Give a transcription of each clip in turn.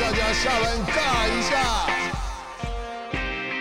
大家下班尬一下。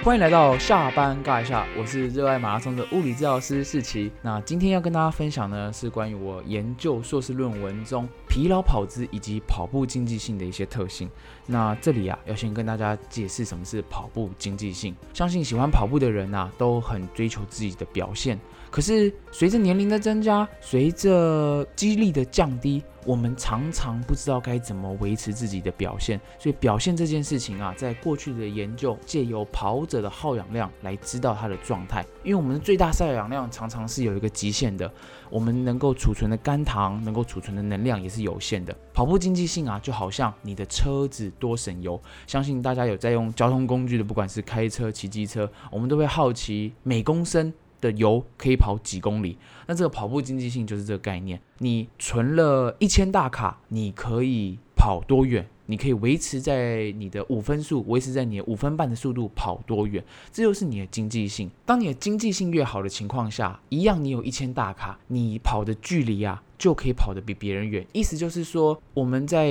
欢迎来到下班尬一下，我是热爱马拉松的物理治疗师世奇。那今天要跟大家分享呢，是关于我研究硕士论文中疲劳跑姿以及跑步经济性的一些特性。那这里啊，要先跟大家解释什么是跑步经济性。相信喜欢跑步的人呐，都很追求自己的表现。可是随着年龄的增加，随着肌力的降低，我们常常不知道该怎么维持自己的表现。所以表现这件事情啊，在过去的研究借由跑者的耗氧量来知道他的状态。因为我们的最大摄氧量常常是有一个极限的，我们能够储存的肝糖、能够储存的能量也是有限的。跑步经济性啊，就好像你的车子多省油。相信大家有在用交通工具的，不管是开车、骑机车，我们都会好奇每公升。的油可以跑几公里？那这个跑步经济性就是这个概念。你存了一千大卡，你可以跑多远？你可以维持在你的五分数，维持在你的五分半的速度跑多远？这就是你的经济性。当你的经济性越好的情况下，一样你有一千大卡，你跑的距离啊就可以跑得比别人远。意思就是说，我们在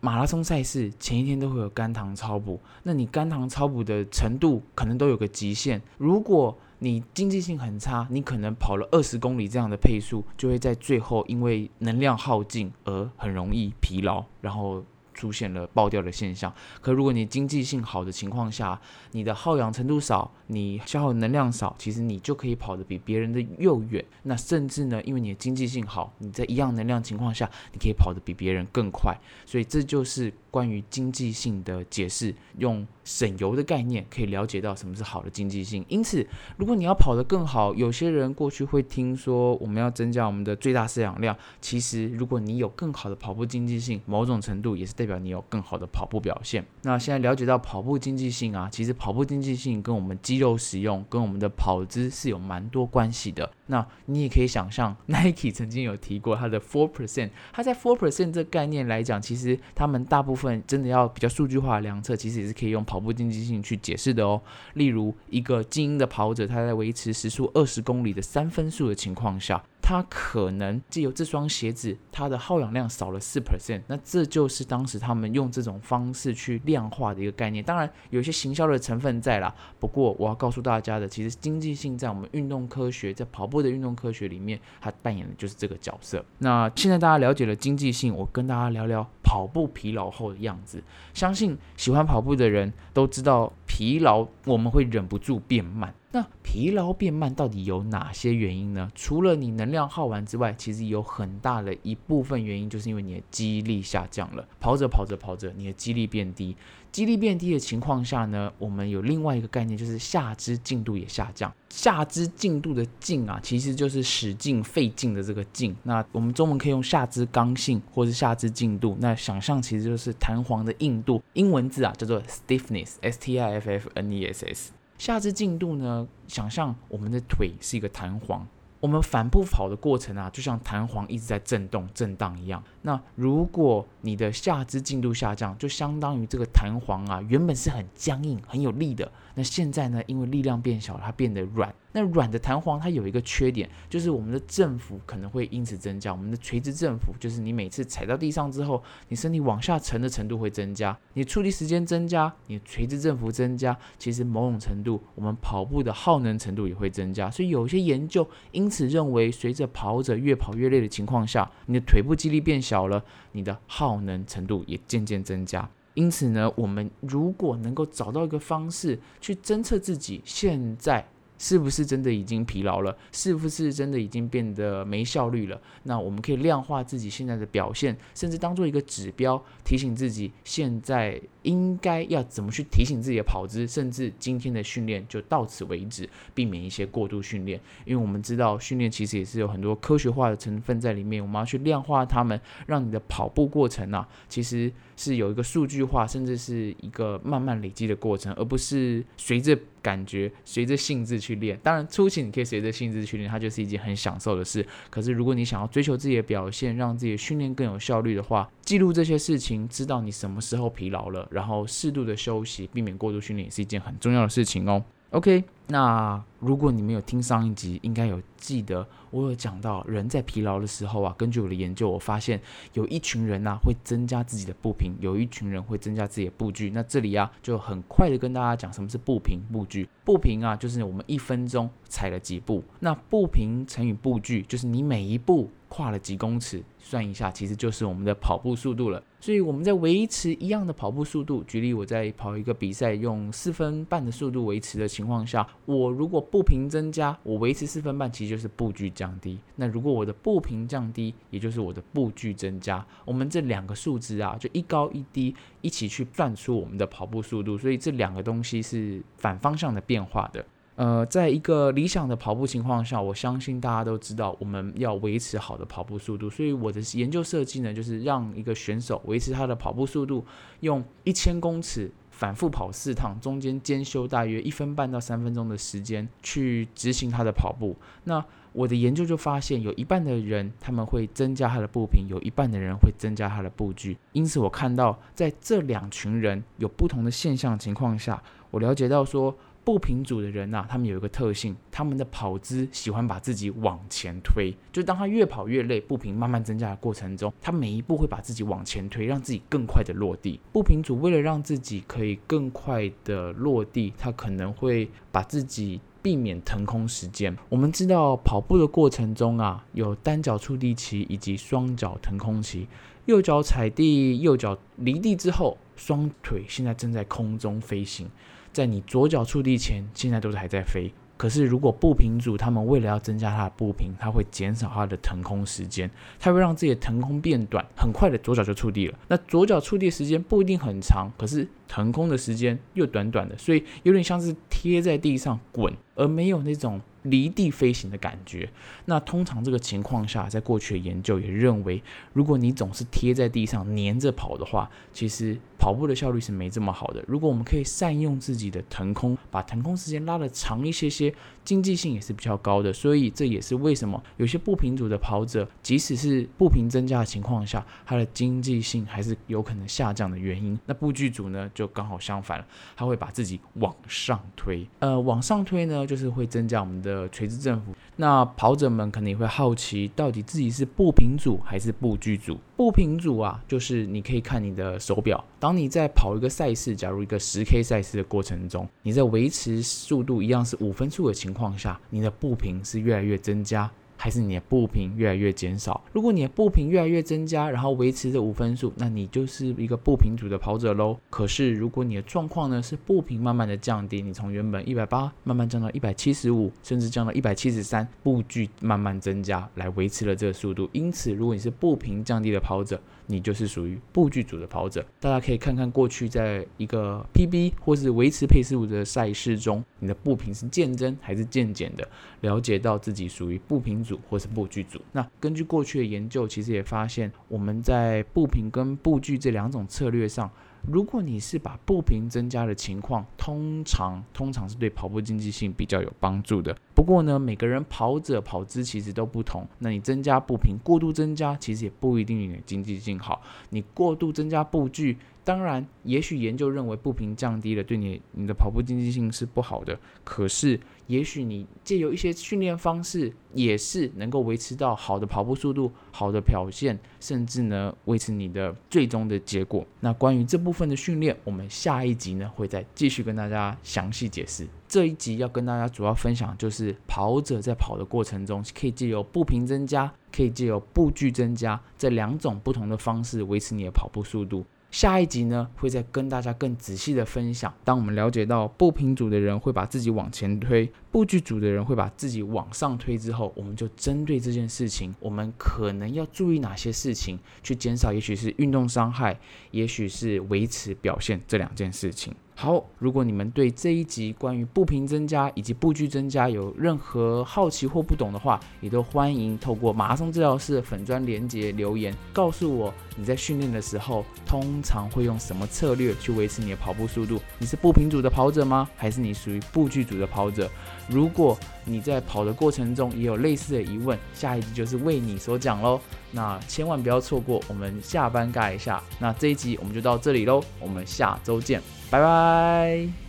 马拉松赛事前一天都会有肝糖超补，那你肝糖超补的程度可能都有个极限。如果你经济性很差，你可能跑了二十公里这样的配速，就会在最后因为能量耗尽而很容易疲劳，然后。出现了爆掉的现象。可如果你经济性好的情况下，你的耗氧程度少，你消耗能量少，其实你就可以跑得比别人的又远。那甚至呢，因为你的经济性好，你在一样能量情况下，你可以跑得比别人更快。所以这就是关于经济性的解释，用省油的概念可以了解到什么是好的经济性。因此，如果你要跑得更好，有些人过去会听说我们要增加我们的最大摄氧量。其实，如果你有更好的跑步经济性，某种程度也是。代表你有更好的跑步表现。那现在了解到跑步经济性啊，其实跑步经济性跟我们肌肉使用、跟我们的跑姿是有蛮多关系的。那你也可以想象，Nike 曾经有提过它的 four percent，它在 four percent 这概念来讲，其实他们大部分真的要比较数据化的量测，其实也是可以用跑步经济性去解释的哦。例如一个精英的跑者，他在维持时速二十公里的三分速的情况下。它可能借由这双鞋子，它的耗氧量少了四 percent，那这就是当时他们用这种方式去量化的一个概念。当然有些行销的成分在啦，不过我要告诉大家的，其实经济性在我们运动科学，在跑步的运动科学里面，它扮演的就是这个角色。那现在大家了解了经济性，我跟大家聊聊跑步疲劳后的样子。相信喜欢跑步的人都知道，疲劳我们会忍不住变慢。那疲劳变慢到底有哪些原因呢？除了你能量耗完之外，其实有很大的一部分原因就是因为你的肌力下降了。跑着跑着跑着，你的肌力变低。肌力变低的情况下呢，我们有另外一个概念，就是下肢进度也下降。下肢进度的劲啊，其实就是使劲费劲的这个劲。那我们中文可以用下肢刚性，或是下肢进度。那想象其实就是弹簧的硬度，英文字啊叫做 stiffness，s t i f f n e s s。下肢进度呢？想象我们的腿是一个弹簧，我们反步跑的过程啊，就像弹簧一直在震动、震荡一样。那如果你的下肢进度下降，就相当于这个弹簧啊，原本是很僵硬、很有力的，那现在呢，因为力量变小，它变得软。那软的弹簧它有一个缺点，就是我们的振幅可能会因此增加。我们的垂直振幅就是你每次踩到地上之后，你身体往下沉的程度会增加，你处理时间增加，你垂直振幅增加，其实某种程度我们跑步的耗能程度也会增加。所以有些研究因此认为，随着跑者越跑越累的情况下，你的腿部肌力变小了，你的耗能程度也渐渐增加。因此呢，我们如果能够找到一个方式去侦测自己现在。是不是真的已经疲劳了？是不是真的已经变得没效率了？那我们可以量化自己现在的表现，甚至当做一个指标，提醒自己现在应该要怎么去提醒自己的跑姿，甚至今天的训练就到此为止，避免一些过度训练。因为我们知道训练其实也是有很多科学化的成分在里面，我们要去量化它们，让你的跑步过程啊，其实是有一个数据化，甚至是一个慢慢累积的过程，而不是随着。感觉随着性质去练，当然初期你可以随着性质去练，它就是一件很享受的事。可是如果你想要追求自己的表现，让自己的训练更有效率的话，记录这些事情，知道你什么时候疲劳了，然后适度的休息，避免过度训练，也是一件很重要的事情哦。OK。那如果你们有听上一集，应该有记得我有讲到，人在疲劳的时候啊，根据我的研究，我发现有一群人呐会增加自己的步频，有一群人会增加自己的步距。那这里啊就很快的跟大家讲什么是步频步距。步频啊就是我们一分钟踩了几步，那步频乘以步距就是你每一步。跨了几公尺，算一下，其实就是我们的跑步速度了。所以我们在维持一样的跑步速度，举例我在跑一个比赛，用四分半的速度维持的情况下，我如果步频增加，我维持四分半，其实就是步距降低。那如果我的步频降低，也就是我的步距增加。我们这两个数值啊，就一高一低，一起去算出我们的跑步速度。所以这两个东西是反方向的变化的。呃，在一个理想的跑步情况下，我相信大家都知道，我们要维持好的跑步速度。所以我的研究设计呢，就是让一个选手维持他的跑步速度，用一千公尺反复跑四趟，中间间休大约一分半到三分钟的时间去执行他的跑步。那我的研究就发现，有一半的人他们会增加他的步频，有一半的人会增加他的步距。因此，我看到在这两群人有不同的现象情况下，我了解到说。步频组的人呐，他们有一个特性，他们的跑姿喜欢把自己往前推。就当他越跑越累，步频慢慢增加的过程中，他每一步会把自己往前推，让自己更快的落地。步频组为了让自己可以更快的落地，他可能会把自己避免腾空时间。我们知道跑步的过程中啊，有单脚触地期以及双脚腾空期。右脚踩地，右脚离地之后，双腿现在正在空中飞行。在你左脚触地前，现在都是还在飞。可是如果步频组他们为了要增加它的步频，它会减少它的腾空时间，它会让自己的腾空变短，很快的左脚就触地了。那左脚触地时间不一定很长，可是腾空的时间又短短的，所以有点像是贴在地上滚，而没有那种。离地飞行的感觉。那通常这个情况下，在过去的研究也认为，如果你总是贴在地上黏着跑的话，其实跑步的效率是没这么好的。如果我们可以善用自己的腾空，把腾空时间拉的长一些些，经济性也是比较高的。所以这也是为什么有些步频组的跑者，即使是步频增加的情况下，它的经济性还是有可能下降的原因。那步距组呢，就刚好相反了，它会把自己往上推。呃，往上推呢，就是会增加我们的。的垂直振幅，那跑者们可能也会好奇，到底自己是步频组还是步距组？步频组啊，就是你可以看你的手表，当你在跑一个赛事，假如一个十 K 赛事的过程中，你在维持速度一样是五分速的情况下，你的步频是越来越增加。还是你的步频越来越减少。如果你的步频越来越增加，然后维持着五分数，那你就是一个步频组的跑者喽。可是如果你的状况呢是步频慢慢的降低，你从原本一百八慢慢降到一百七十五，甚至降到一百七十三，步距慢慢增加来维持了这个速度。因此，如果你是步频降低的跑者，你就是属于步距组的跑者。大家可以看看过去在一个 PB 或是维持配速的赛事中，你的步频是渐增还是渐减的，了解到自己属于步频组。或是步距组，那根据过去的研究，其实也发现我们在步频跟步距这两种策略上，如果你是把步频增加的情况，通常通常是对跑步经济性比较有帮助的。不过呢，每个人跑者跑姿其实都不同，那你增加步频过度增加，其实也不一定你的经济性好。你过度增加步距，当然也许研究认为步频降低了，对你你的跑步经济性是不好的。可是也许你借由一些训练方式，也是能够维持到好的跑步速度、好的表现，甚至呢维持你的最终的结果。那关于这部分的训练，我们下一集呢会再继续跟大家详细解释。这一集要跟大家主要分享，就是跑者在跑的过程中，可以借由步频增加，可以借由步距增加这两种不同的方式维持你的跑步速度。下一集呢，会再跟大家更仔细的分享。当我们了解到不平组的人会把自己往前推，步距组的人会把自己往上推之后，我们就针对这件事情，我们可能要注意哪些事情，去减少，也许是运动伤害，也许是维持表现这两件事情。好，如果你们对这一集关于步频增加以及步距增加有任何好奇或不懂的话，也都欢迎透过马拉松治疗师粉砖连接留言，告诉我你在训练的时候通常会用什么策略去维持你的跑步速度？你是步频组的跑者吗？还是你属于步距组的跑者？如果你在跑的过程中也有类似的疑问，下一集就是为你所讲喽。那千万不要错过，我们下班盖一下。那这一集我们就到这里喽，我们下周见。拜拜。